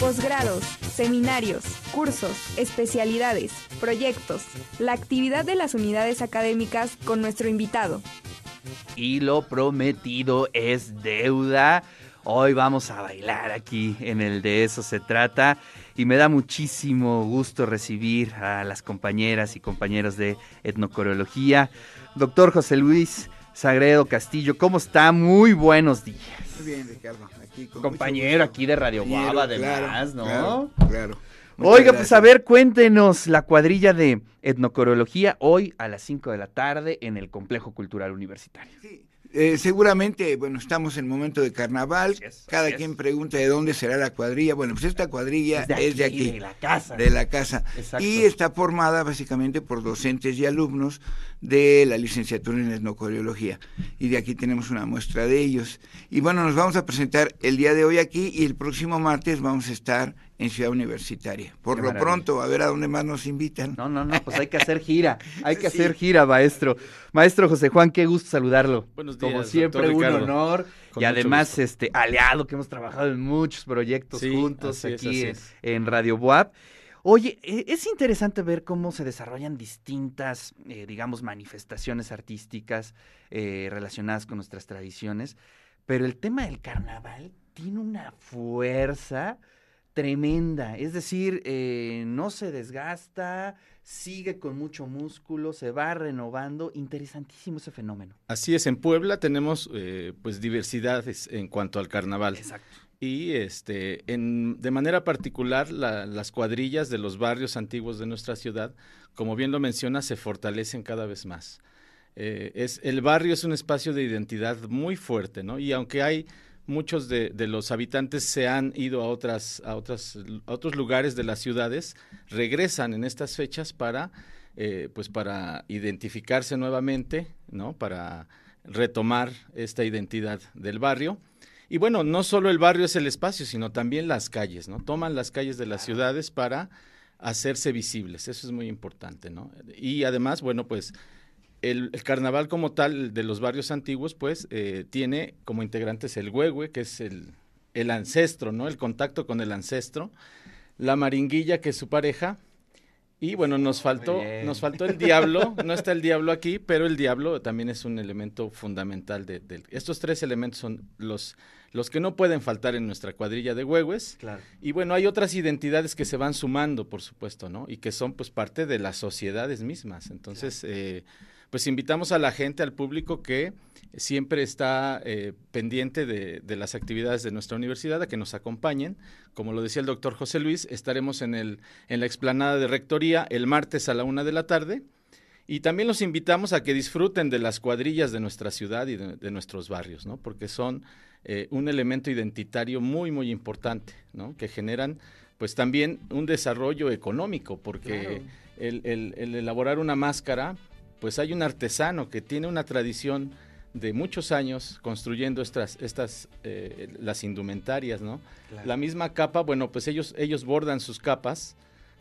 posgrados, seminarios, cursos, especialidades, proyectos, la actividad de las unidades académicas con nuestro invitado. Y lo prometido es deuda. Hoy vamos a bailar aquí en el de eso se trata y me da muchísimo gusto recibir a las compañeras y compañeros de etnocoreología. Doctor José Luis Sagredo Castillo, ¿cómo está? Muy buenos días. Muy bien, Ricardo. Aquí con Compañero aquí de Radio Guava, además, ¿no? Claro, claro. Oiga, pues a ver, cuéntenos la cuadrilla de etnocoreología hoy a las 5 de la tarde en el Complejo Cultural Universitario. Sí, eh, seguramente, bueno, estamos en momento de carnaval. Es, Cada quien es. pregunta de dónde será la cuadrilla. Bueno, pues esta cuadrilla es de aquí, de la casa. de la casa. Exacto. Y está formada básicamente por docentes y alumnos de la licenciatura en etnocoreología. Y de aquí tenemos una muestra de ellos. Y bueno, nos vamos a presentar el día de hoy aquí y el próximo martes vamos a estar en Ciudad Universitaria. Por Qué lo maravilla. pronto, a ver a dónde más nos invitan. No, no, no, pues hay que hacer gira, hay que Sí. hacer gira, maestro. Maestro José Juan, qué gusto saludarlo. Buenos Como días, siempre, doctor un Ricardo. honor. Con y además, gusto. este, aliado, que hemos trabajado en muchos proyectos Sí, juntos es, aquí en, Radio Boab. Oye, eh, es interesante ver cómo se desarrollan distintas, eh, digamos, manifestaciones artísticas eh, relacionadas con nuestras tradiciones, pero el tema del carnaval tiene una fuerza tremenda, es decir, eh, no se desgasta, sigue con mucho músculo, se va renovando, interesantísimo ese fenómeno. Así es, en Puebla tenemos eh, pues diversidades en cuanto al carnaval. Exacto. Y este, en, de manera particular, la- las cuadrillas de los barrios antiguos de nuestra ciudad, como bien lo menciona, se fortalecen cada vez más. Eh, es, el barrio es un espacio de identidad muy fuerte, ¿no? Y aunque hay muchos de, de los habitantes se han ido a otras, a otras, a otros lugares de las ciudades, regresan en estas fechas para, eh, pues para identificarse nuevamente, ¿no? Para retomar esta identidad del barrio. Y bueno, no solo el barrio es el espacio, sino también las calles, ¿no? Toman las calles de las ciudades para hacerse visibles, eso es muy importante, ¿no? Y además, bueno, pues el, el carnaval como tal de los barrios antiguos, pues eh, tiene como integrantes el huehue, que es el, el ancestro, ¿no? El contacto con el ancestro, la maringuilla, que es su pareja, y bueno, nos faltó, nos faltó el diablo, no está el diablo aquí, pero el diablo también es un elemento fundamental de, de- estos tres elementos son los, los que no pueden faltar en nuestra cuadrilla de huehues. Claro. Y bueno, hay otras identidades que se van sumando, por supuesto, ¿no? Y que son pues parte de las sociedades mismas. Entonces, eh, pues invitamos a la gente, al público que siempre está eh, pendiente de, de las actividades de nuestra universidad, a que nos acompañen. Como lo decía el doctor José Luis, estaremos en, el, en la explanada de Rectoría el martes a la una de la tarde. Y también los invitamos a que disfruten de las cuadrillas de nuestra ciudad y de, de nuestros barrios, ¿no? Porque son eh, un elemento identitario muy, muy importante, ¿no? Que generan, pues también un desarrollo económico, porque el, el- el elaborar una máscara, pues hay un artesano que tiene una tradición de muchos años construyendo estas, estas eh, las indumentarias, ¿no? La misma capa, bueno, pues ellos, ellos bordan sus capas,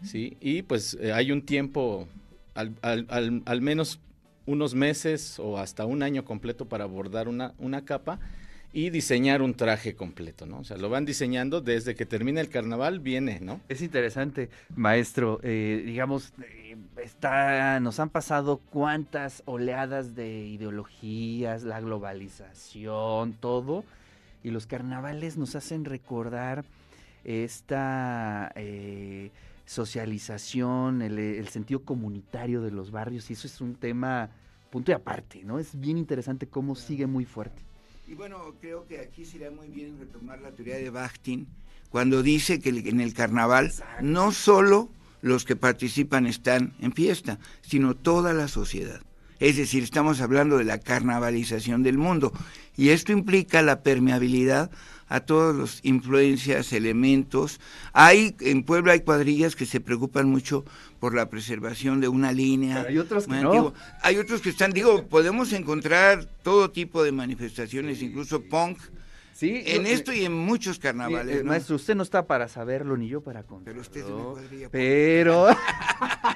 ¿sí? Y pues eh, hay un tiempo, al, al- al- al menos unos meses o hasta un año completo para bordar una, una capa y diseñar un traje completo, ¿no? O sea, lo van diseñando desde que termina el carnaval, viene, ¿no? Es interesante, maestro. eh, digamos, eh, está, nos han pasado cuántas oleadas de ideologías, la globalización, todo, y los carnavales nos hacen recordar esta eh, socialización, el, el sentido comunitario de los barrios, y eso es un tema punto y aparte, ¿no? Es bien interesante cómo sigue muy fuerte. Y bueno, creo que aquí sería muy bien retomar la teoría de Bakhtin cuando dice que en el carnaval Exacto. no solo los que participan están en fiesta, sino toda la sociedad. Es decir, estamos hablando de la carnavalización del mundo y esto implica la permeabilidad a todas las influencias, elementos. Hay en Puebla hay cuadrillas que se preocupan mucho por la preservación de una línea. Pero hay otros que no. Hay otros que están, digo, podemos encontrar todo tipo de manifestaciones, incluso punk, Sí, en yo- esto y en muchos carnavales. eh, ¿no? Maestro, usted no está para saberlo ni yo para contarlo. Pero usted es de una cuadrilla. Pero.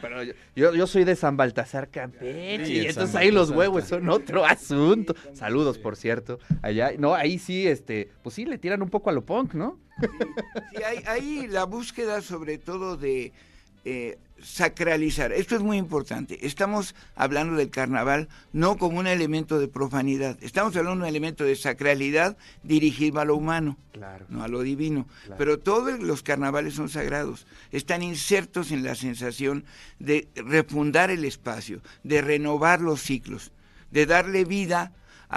pero yo, yo soy de San Baltasar Campeche, y entonces ahí los huevos son otro asunto. Saludos, por cierto, allá. No, ahí sí, este, pues sí, le tiran un poco a lo punk, ¿no? Sí, ahí la búsqueda sobre todo de eh, sacralizar. Esto es muy importante. Estamos hablando del carnaval no como un elemento de profanidad. Estamos hablando de un elemento de sacralidad dirigido a lo humano, no a lo divino. Pero todos los carnavales son sagrados. Están insertos en la sensación de refundar el espacio, de renovar los ciclos, de darle vida a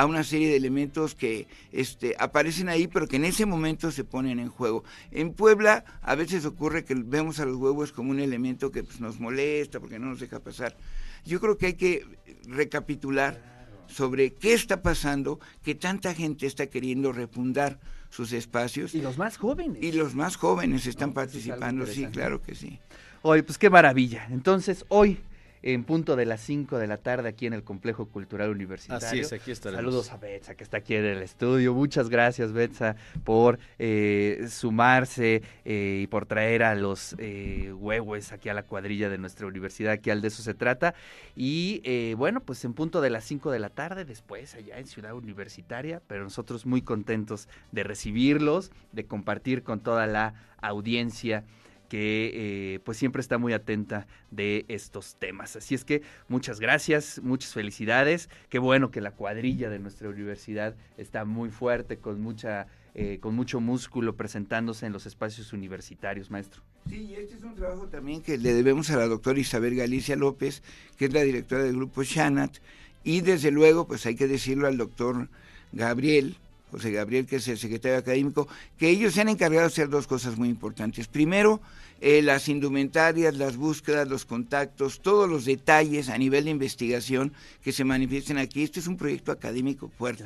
una serie de elementos que este, aparecen ahí, pero que en ese momento se ponen en juego. En Puebla a veces ocurre que vemos a los huevos como un elemento que pues, nos molesta porque no nos deja pasar. Yo creo que hay que recapitular sobre qué está pasando, que tanta gente está queriendo refundar sus espacios. Y los más jóvenes. Y los más jóvenes están participando, sí, claro que sí. Hoy, pues qué maravilla. Entonces, hoy en punto de las 5 de la tarde aquí en el Complejo Cultural Universitario. Así es, aquí estaremos. Saludos a Betsa, que está aquí en el estudio. Muchas gracias, Betsa, por eh, sumarse eh, y por traer a los eh, huevos aquí a la cuadrilla de nuestra universidad, que al de eso se trata. Y eh, bueno, pues en punto de las 5 de la tarde, después allá en Ciudad Universitaria, pero nosotros muy contentos de recibirlos, de compartir con toda la audiencia que eh, pues siempre está muy atenta de estos temas. Así es que muchas gracias, muchas felicidades. Qué bueno que la cuadrilla de nuestra universidad está muy fuerte, con mucha eh, con mucho músculo presentándose en los espacios universitarios, maestro. Sí, y este es un trabajo también que le debemos a la doctora Isabel Galicia López, que es la directora del grupo Shanat, y desde luego, pues hay que decirlo al doctor Gabriel, José Gabriel, que es el secretario académico, que ellos se han encargado de hacer dos cosas muy importantes. Primero, eh, las indumentarias, las búsquedas, los contactos, todos los detalles a nivel de investigación que se manifiesten aquí. Este es un proyecto académico fuerte.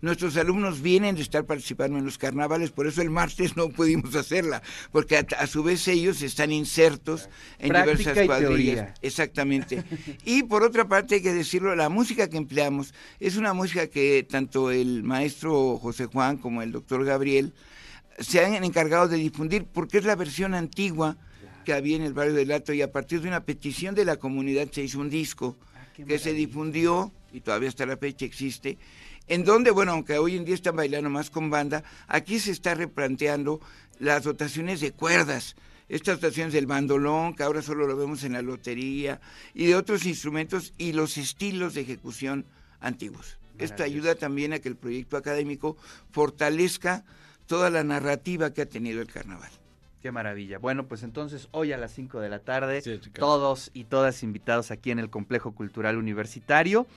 Nuestros alumnos vienen de estar participando en los carnavales, por eso el martes no pudimos hacerla, porque a, su vez ellos están insertos en diversas cuadrillas. Exactamente. y por otra parte, hay que decirlo, la música que empleamos es una música que tanto el maestro José Juan como el doctor Gabriel se han encargado de difundir porque es la versión antigua que había en el barrio del Alto y a partir de una petición de la comunidad se hizo un disco ah, que se difundió y todavía hasta la fecha existe, en donde, bueno, aunque hoy en día están bailando más con banda, aquí se está replanteando las dotaciones de cuerdas, estas dotaciones del bandolón, que ahora solo lo vemos en la lotería, y de otros instrumentos y los estilos de ejecución antiguos. Esto ayuda también a que el proyecto académico fortalezca toda la narrativa que ha tenido el carnaval. Qué maravilla. Bueno, pues entonces hoy a las 5 de la tarde, todos y todas invitados aquí en el Complejo Cultural Universitario.